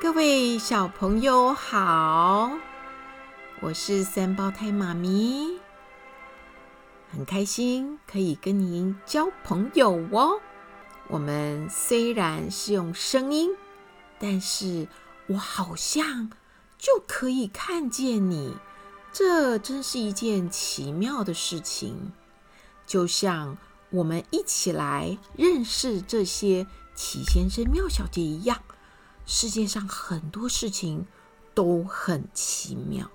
各位小朋友好，我是三胞胎妈咪，很开心可以跟您交朋友哦。我们虽然是用声音，但是我好像就可以看见你，这真是一件奇妙的事情。就像我们一起来认识这些奇先生、妙小姐一样。世界上很多事情都很奇妙。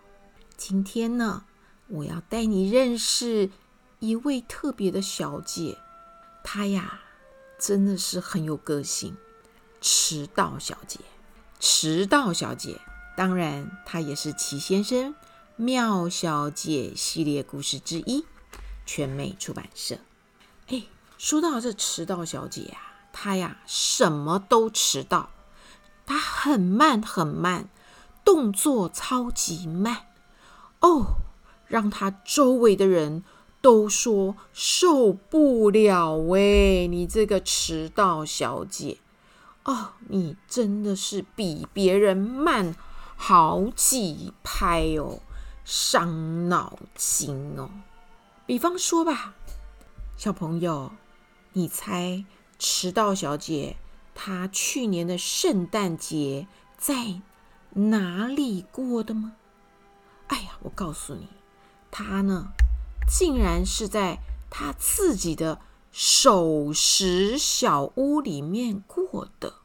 今天呢，我要带你认识一位特别的小姐，她呀，真的是很有个性。迟到小姐，迟到小姐，当然她也是齐先生、妙小姐系列故事之一，全美出版社。哎，说到这迟到小姐啊，她呀，什么都迟到。他很慢很慢，动作超级慢哦，让他周围的人都说受不了喂，你这个迟到小姐哦，你真的是比别人慢好几拍哦，伤脑筋哦。比方说吧，小朋友，你猜迟到小姐？他去年的圣诞节在哪里过的吗？哎呀，我告诉你，他呢，竟然是在他自己的守时小屋里面过的。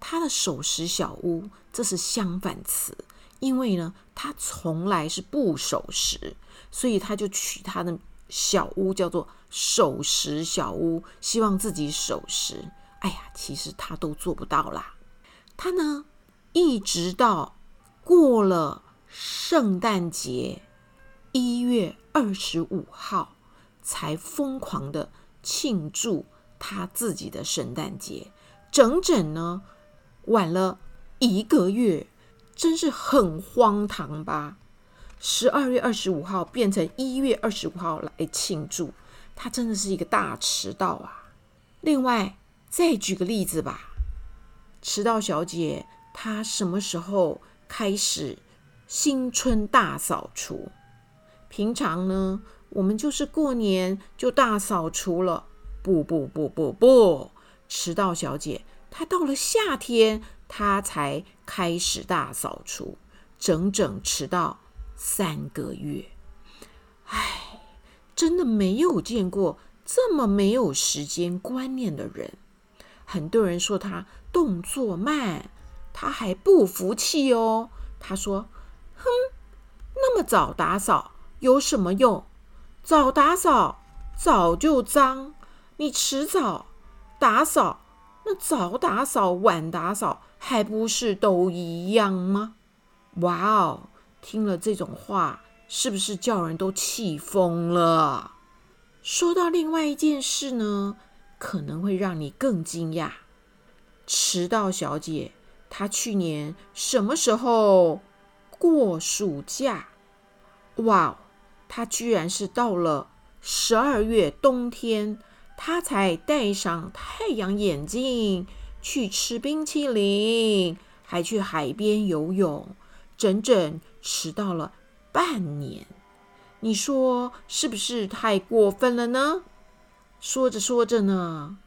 他的守时小屋，这是相反词，因为呢，他从来是不守时，所以他就取他的小屋叫做守时小屋，希望自己守时。哎呀，其实他都做不到啦。他呢，一直到过了圣诞节一月二十五号，才疯狂的庆祝他自己的圣诞节，整整呢晚了一个月，真是很荒唐吧？十二月二十五号变成一月二十五号来庆祝，他真的是一个大迟到啊！另外。再举个例子吧，迟到小姐她什么时候开始新春大扫除？平常呢，我们就是过年就大扫除了。不不不不不，迟到小姐她到了夏天，她才开始大扫除，整整迟到三个月。唉，真的没有见过这么没有时间观念的人。很多人说他动作慢，他还不服气哦。他说：“哼，那么早打扫有什么用？早打扫早就脏，你迟早打扫，那早打扫晚打扫还不是都一样吗？”哇哦，听了这种话，是不是叫人都气疯了？说到另外一件事呢？可能会让你更惊讶，迟到小姐她去年什么时候过暑假？哇，她居然是到了十二月冬天，她才戴上太阳眼镜去吃冰淇淋，还去海边游泳，整整迟到了半年。你说是不是太过分了呢？说着说着呢，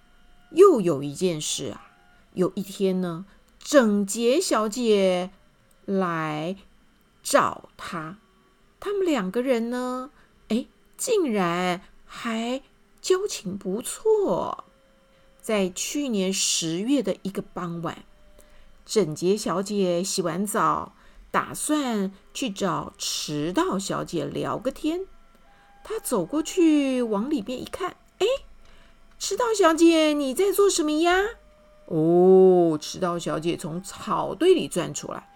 又有一件事啊。有一天呢，整洁小姐来找他，他们两个人呢，哎，竟然还交情不错。在去年十月的一个傍晚，整洁小姐洗完澡，打算去找迟到小姐聊个天。她走过去，往里边一看。哎，迟到小姐，你在做什么呀？哦，迟到小姐从草堆里钻出来，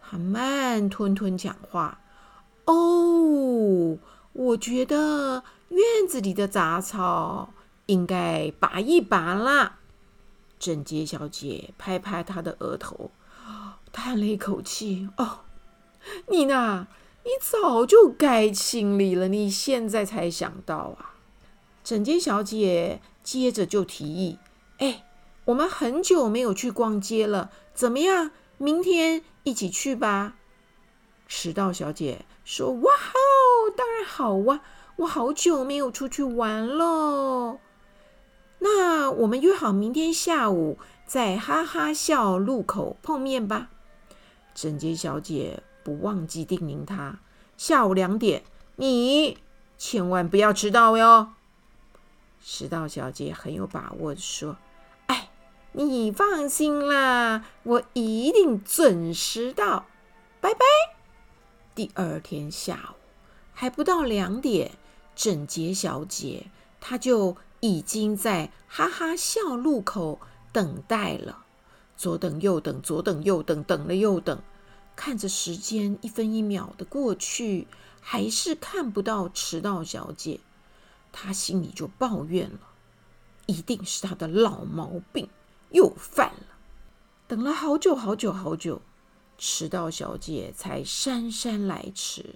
她慢吞吞讲话。哦，我觉得院子里的杂草应该拔一拔啦。整洁小姐拍拍她的额头，叹了一口气。哦，你呐，你早就该清理了，你现在才想到啊？整洁小姐接着就提议：“哎，我们很久没有去逛街了，怎么样？明天一起去吧。”迟到小姐说：“哇哦，当然好啊！我好久没有出去玩了。那我们约好明天下午在哈哈笑路口碰面吧。”整洁小姐不忘记叮咛她：“下午两点，你千万不要迟到哟。”迟到小姐很有把握地说：“哎，你放心啦，我一定准时到。拜拜。”第二天下午还不到两点，整洁小姐她就已经在哈哈笑路口等待了。左等右等，左等右等，等了又等，看着时间一分一秒的过去，还是看不到迟到小姐。他心里就抱怨了，一定是他的老毛病又犯了。等了好久好久好久，迟到小姐才姗姗来迟。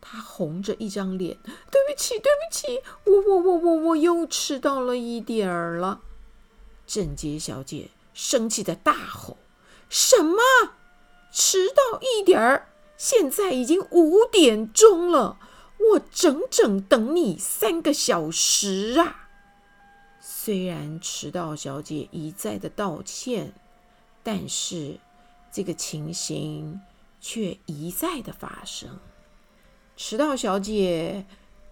她红着一张脸：“对不起，对不起，我我我我我又迟到了一点儿了。”整洁小姐生气的大吼：“什么？迟到一点儿？现在已经五点钟了！”我整整等你三个小时啊！虽然迟到小姐一再的道歉，但是这个情形却一再的发生。迟到小姐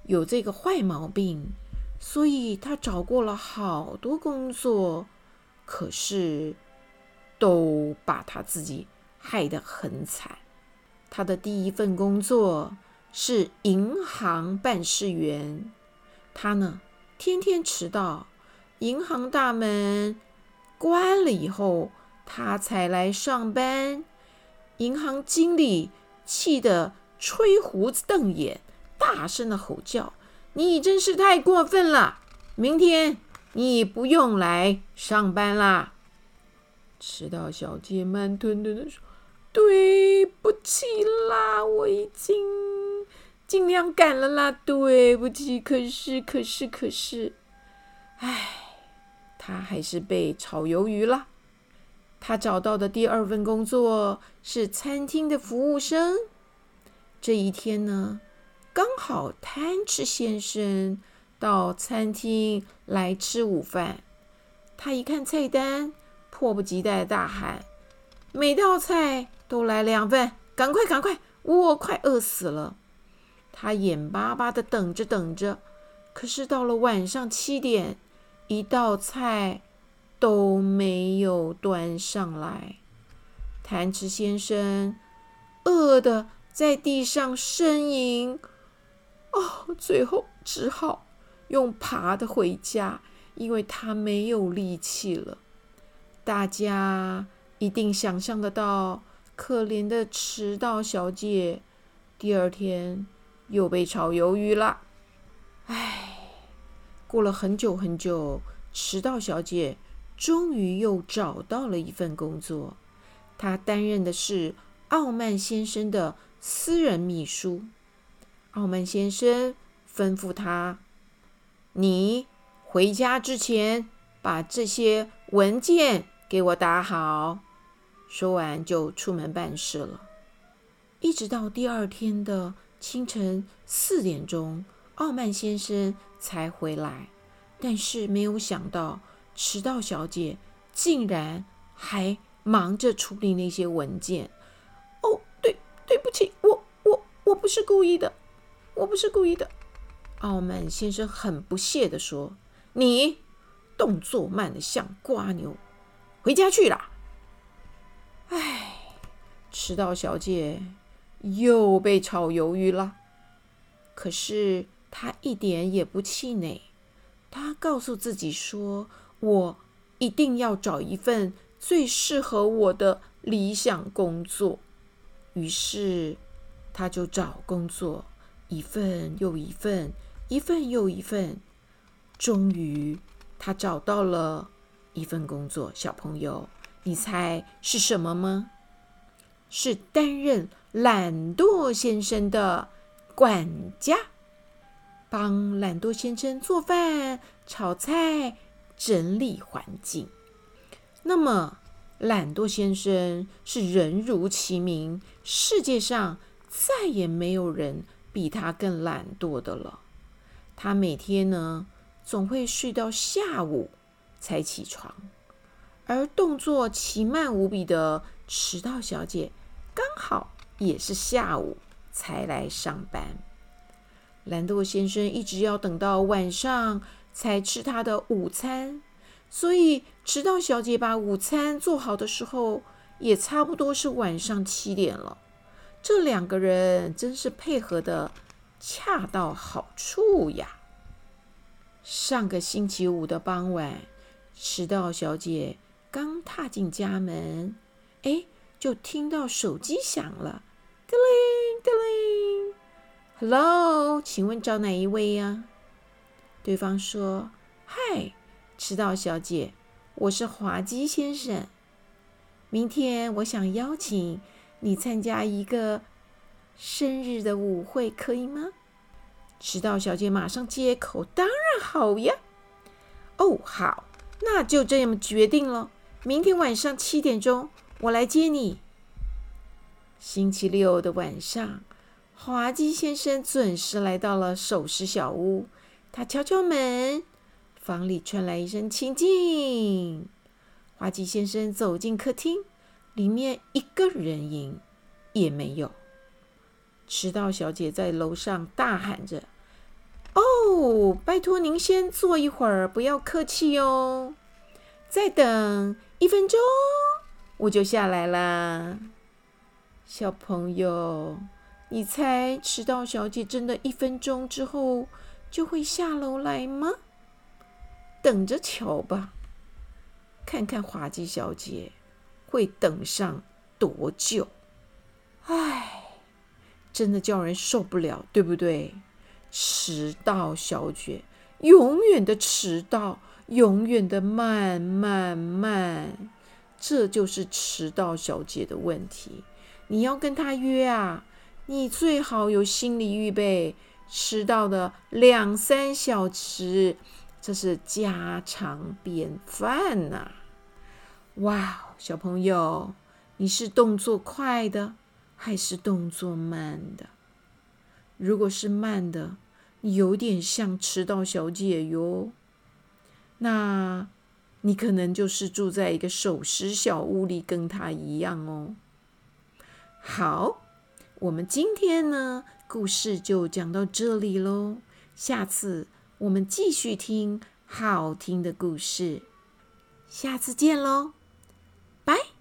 有这个坏毛病，所以她找过了好多工作，可是都把她自己害得很惨。她的第一份工作。是银行办事员，他呢，天天迟到，银行大门关了以后，他才来上班。银行经理气得吹胡子瞪眼，大声的吼叫：“你真是太过分了！明天你不用来上班啦！”迟到小姐慢吞吞的说：“对不起啦，我已经。”尽量赶了啦，对不起。可是，可是，可是，唉，他还是被炒鱿鱼了。他找到的第二份工作是餐厅的服务生。这一天呢，刚好贪吃先生到餐厅来吃午饭。他一看菜单，迫不及待大喊：“每道菜都来两份，赶快，赶快，我快饿死了！”他眼巴巴的等着等着，可是到了晚上七点，一道菜都没有端上来。贪吃先生饿得在地上呻吟，哦，最后只好用爬的回家，因为他没有力气了。大家一定想象得到，可怜的迟到小姐第二天。又被炒鱿鱼了，唉，过了很久很久，迟到小姐终于又找到了一份工作。她担任的是傲慢先生的私人秘书。傲慢先生吩咐她：“你回家之前把这些文件给我打好。”说完就出门办事了。一直到第二天的。清晨四点钟，傲慢先生才回来，但是没有想到，迟到小姐竟然还忙着处理那些文件。哦，对，对不起，我我我不是故意的，我不是故意的。傲慢先生很不屑地说：“你动作慢得像瓜牛，回家去啦。”唉，迟到小姐。又被炒鱿鱼了，可是他一点也不气馁。他告诉自己说：“我一定要找一份最适合我的理想工作。”于是他就找工作，一份又一份，一份又一份。终于，他找到了一份工作。小朋友，你猜是什么吗？是担任。懒惰先生的管家，帮懒惰先生做饭、炒菜、整理环境。那么，懒惰先生是人如其名，世界上再也没有人比他更懒惰的了。他每天呢，总会睡到下午才起床，而动作奇慢无比的迟到小姐，刚好也是下午才来上班。懒惰先生一直要等到晚上才吃他的午餐，所以迟到小姐把午餐做好的时候，也差不多是晚上七点了。这两个人真是配合得恰到好处呀！上个星期五的傍晚，迟到小姐刚踏进家门，哎，就听到手机响了，叮铃叮铃。Hello，请问找哪一位呀？对方说：“嗨，迟到小姐，我是滑稽先生。明天我想邀请你参加一个生日的舞会，可以吗？”迟到小姐马上接口：“当然好呀！哦，好，那就这么决定了。明天晚上七点钟，我来接你。”星期六的晚上，滑稽先生准时来到了首饰小屋。他敲敲门，房里传来一声清静。滑稽先生走进客厅，里面一个人影也没有。迟到小姐在楼上大喊着。哦，拜托您先坐一会儿，不要客气哦。再等一分钟，我就下来啦。小朋友，你猜迟到小姐真的一分钟之后就会下楼来吗？等着瞧吧，看看滑稽小姐会等上多久。唉，真的叫人受不了，对不对？迟到小姐永远的迟到，永远的慢慢慢，这就是迟到小姐的问题。你要跟她约啊，你最好有心理预备，迟到的两三小时，这是家常便饭呐。哇，小朋友，你是动作快的还是动作慢的？如果是慢的，你有点像迟到小姐哟，那你可能就是住在一个首饰小屋里，跟他一样哦。好，我们今天呢，故事就讲到这里喽。下次我们继续听好听的故事，下次见喽。拜